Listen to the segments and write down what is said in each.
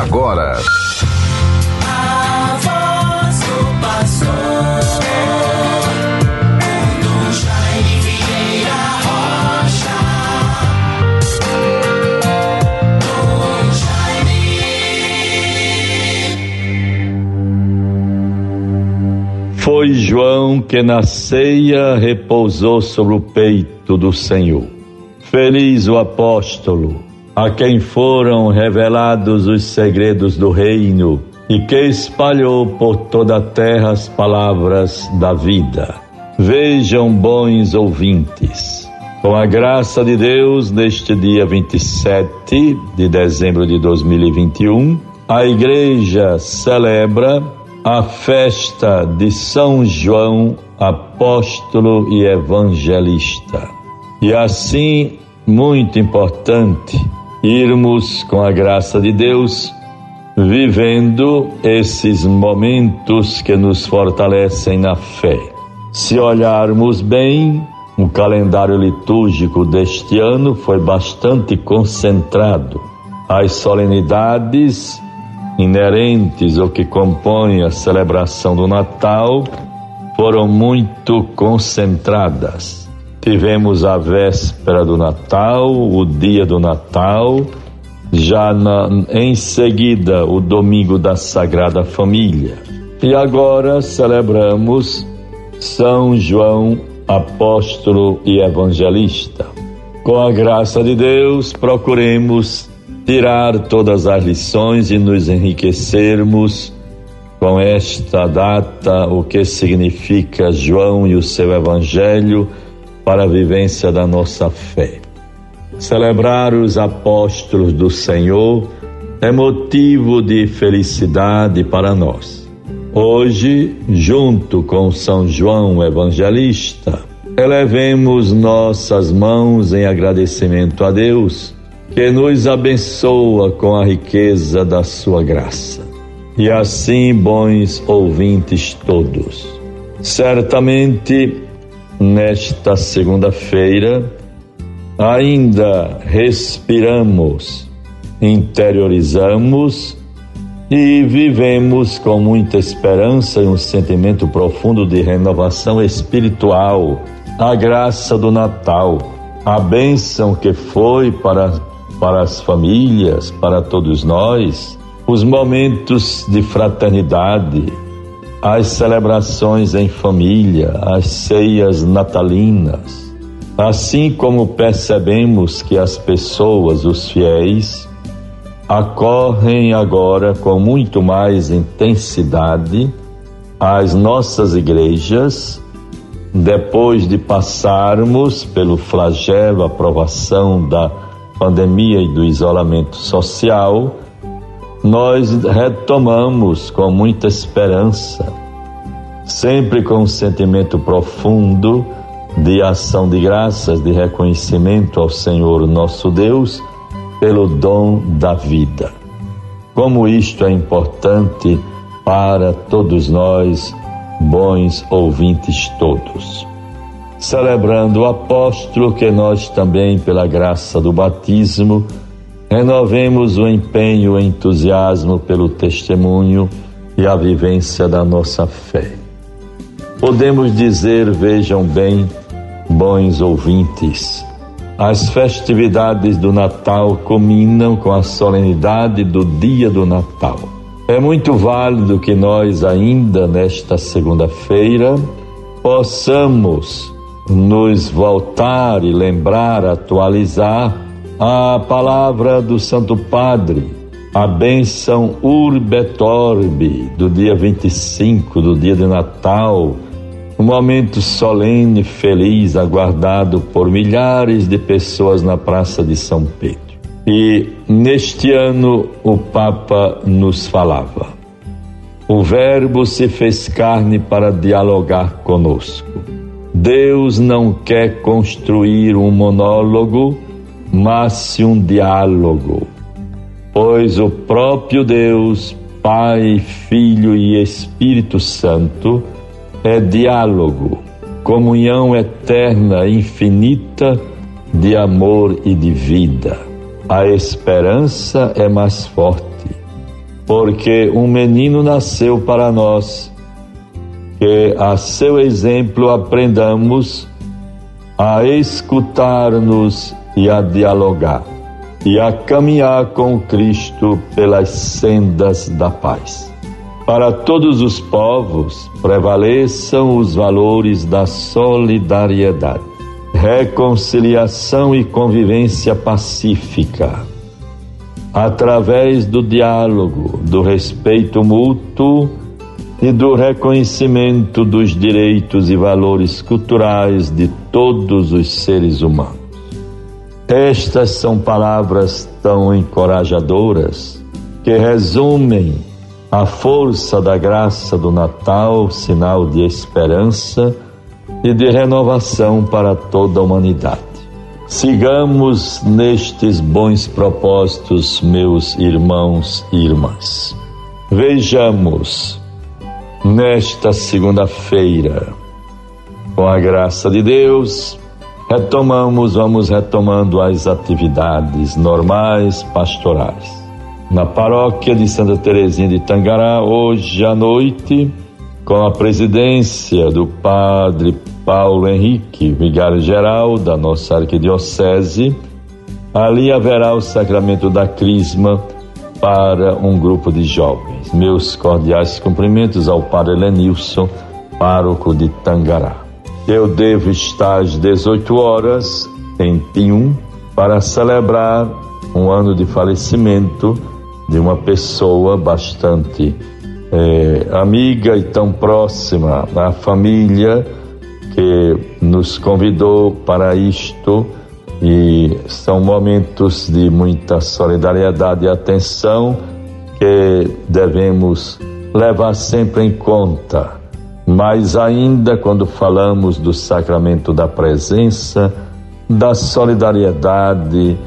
agora. A voz do. Foi João que na ceia repousou sobre o peito do Senhor. Feliz o apóstolo a quem foram revelados os segredos do reino e que espalhou por toda a terra as palavras da vida. Vejam, bons ouvintes, com a graça de Deus, neste dia 27 de dezembro de 2021, a igreja celebra a festa de São João, apóstolo e evangelista. E assim, muito importante, irmos, com a graça de Deus, vivendo esses momentos que nos fortalecem na fé. Se olharmos bem, o calendário litúrgico deste ano foi bastante concentrado. As solenidades inerentes ou que compõem a celebração do Natal foram muito concentradas. Tivemos a véspera do Natal, o dia do Natal, já na, em seguida o domingo da Sagrada Família. E agora celebramos São João, apóstolo e evangelista. Com a graça de Deus, procuremos tirar todas as lições e nos enriquecermos com esta data, o que significa João e o seu evangelho para a vivência da nossa fé. Celebrar os apóstolos do Senhor é motivo de felicidade para nós. Hoje, junto com São João Evangelista, elevemos nossas mãos em agradecimento a Deus, que nos abençoa com a riqueza da sua graça. E assim, bons ouvintes todos, certamente nesta segunda-feira, ainda respiramos, interiorizamos e vivemos com muita esperança e um sentimento profundo de renovação espiritual, a graça do Natal, a bênção que foi para, para as famílias, para todos nós, os momentos de fraternidade, as celebrações em família, as ceias natalinas. Assim como percebemos que as pessoas, os fiéis, acorrem agora com muito mais intensidade às nossas igrejas, depois de passarmos pelo flagelo, a provação da pandemia e do isolamento social, nós retomamos com muita esperança, sempre com um sentimento profundo de ação de graças, de reconhecimento ao Senhor nosso Deus pelo dom da vida. Como isto é importante para todos nós, bons ouvintes todos. Celebrando o apóstolo que nós também, pela graça do batismo, Renovemos o empenho, o entusiasmo pelo testemunho e a vivência da nossa fé. Podemos dizer, vejam bem, bons ouvintes, as festividades do Natal culminam com a solenidade do dia do Natal. É muito válido que nós, ainda nesta segunda-feira, possamos nos voltar e lembrar, atualizar a palavra do Santo Padre, a bênção Urbe Torbe, do dia 25, do dia de Natal, um momento solene feliz aguardado por milhares de pessoas na Praça de São Pedro. E neste ano o Papa nos falava: o Verbo se fez carne para dialogar conosco. Deus não quer construir um monólogo mas um diálogo, pois o próprio Deus, Pai, Filho e Espírito Santo, é diálogo, comunhão eterna, infinita de amor e de vida. A esperança é mais forte, porque um menino nasceu para nós, que a seu exemplo aprendamos a escutar-nos e a dialogar e a caminhar com Cristo pelas sendas da paz. Para todos os povos prevaleçam os valores da solidariedade, reconciliação e convivência pacífica. Através do diálogo, do respeito mútuo e do reconhecimento dos direitos e valores culturais de todos os seres humanos. Estas são palavras tão encorajadoras que resumem a força da graça do Natal, sinal de esperança e de renovação para toda a humanidade. Sigamos nestes bons propósitos, meus irmãos e irmãs. Vejamos nesta segunda-feira, com a graça de Deus, retomamos, vamos retomando as atividades normais pastorais. Na paróquia de Santa Teresinha de Tangará, hoje à noite, com a presidência do padre Paulo Henrique, vigário-geral da nossa arquidiocese, ali haverá o sacramento da Crisma para um grupo de jovens. Meus cordiais cumprimentos ao padre Lenilson, pároco de Tangará. Eu devo estar às 18 horas em Pium para celebrar um ano de falecimento de uma pessoa bastante é, amiga e tão próxima da família que nos convidou para isto. E são momentos de muita solidariedade e atenção que devemos levar sempre em conta mas ainda quando falamos do sacramento da presença, da solidariedade,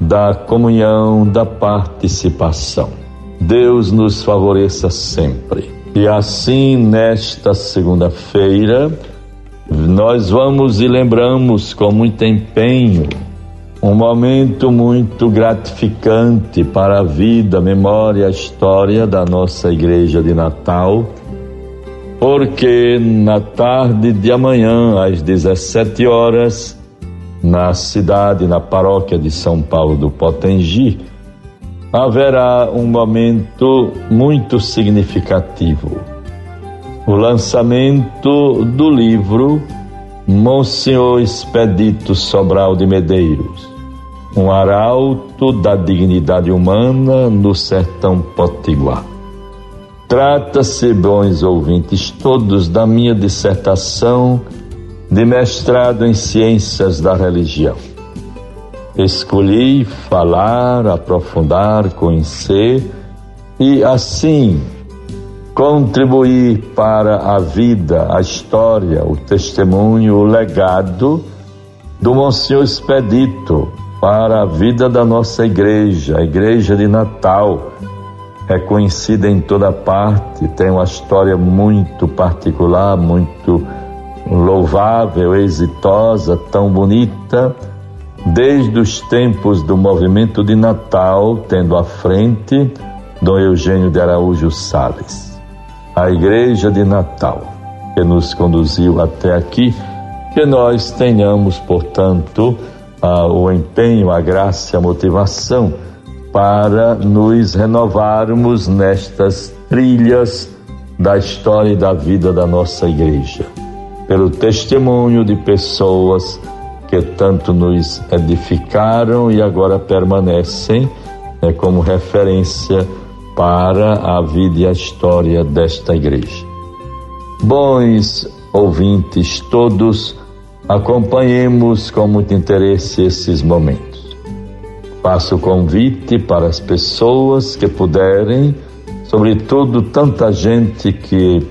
da comunhão, da participação. Deus nos favoreça sempre. E assim, nesta segunda-feira, nós vamos e lembramos com muito empenho um momento muito gratificante para a vida, memória, a história da nossa igreja de Natal porque na tarde de amanhã, às 17 horas, na cidade, na paróquia de São Paulo do Potengi, haverá um momento muito significativo. O lançamento do livro Monsenhor Expedito Sobral de Medeiros, um arauto da dignidade humana no sertão potiguar. Trata-se, bons ouvintes, todos da minha dissertação de mestrado em Ciências da Religião. Escolhi falar, aprofundar, conhecer e, assim, contribuir para a vida, a história, o testemunho, o legado do Monsenhor Expedito para a vida da nossa igreja, a igreja de Natal é conhecida em toda parte, tem uma história muito particular, muito louvável, exitosa, tão bonita, desde os tempos do movimento de Natal, tendo à frente Dom Eugênio de Araújo Sales. A Igreja de Natal, que nos conduziu até aqui, que nós tenhamos, portanto, o empenho, a graça, a motivação para nos renovarmos nestas trilhas da história e da vida da nossa igreja, pelo testemunho de pessoas que tanto nos edificaram e agora permanecem né, como referência para a vida e a história desta igreja. Bons ouvintes todos, acompanhemos com muito interesse esses momentos. Faço convite para as pessoas que puderem, sobretudo tanta gente que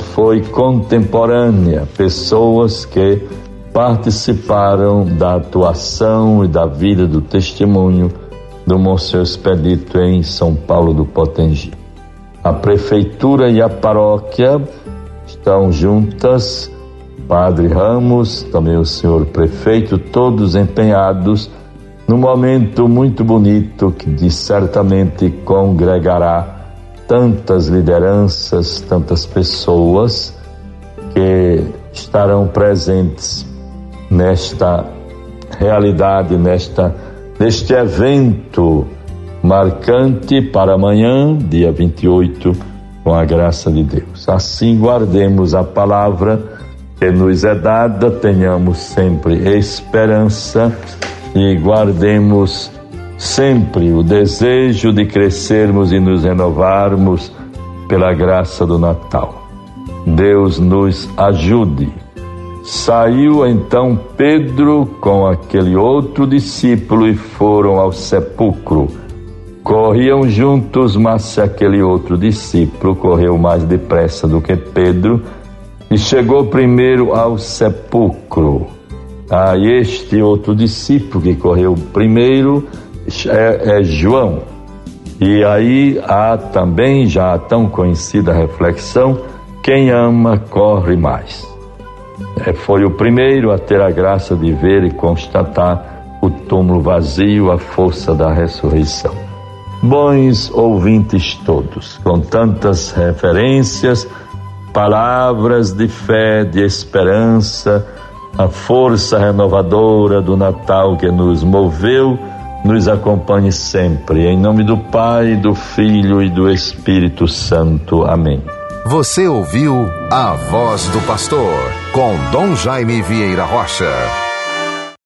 foi contemporânea, pessoas que participaram da atuação e da vida do testemunho do Monsenhor Expedito em São Paulo do Potengi. A prefeitura e a paróquia estão juntas, Padre Ramos, também o senhor prefeito, todos empenhados num momento muito bonito que certamente congregará tantas lideranças, tantas pessoas que estarão presentes nesta realidade, nesta neste evento marcante para amanhã, dia 28, com a graça de Deus. Assim guardemos a palavra que nos é dada, tenhamos sempre esperança e guardemos sempre o desejo de crescermos e nos renovarmos pela graça do Natal. Deus nos ajude. Saiu então Pedro com aquele outro discípulo e foram ao sepulcro. Corriam juntos, mas aquele outro discípulo correu mais depressa do que Pedro e chegou primeiro ao sepulcro. A este outro discípulo que correu primeiro é, é João. E aí há também já a tão conhecida reflexão: quem ama corre mais. É, foi o primeiro a ter a graça de ver e constatar o túmulo vazio, a força da ressurreição. Bons ouvintes todos, com tantas referências, palavras de fé, de esperança, a força renovadora do Natal que nos moveu, nos acompanhe sempre. Em nome do Pai, do Filho e do Espírito Santo. Amém. Você ouviu a voz do pastor com Dom Jaime Vieira Rocha.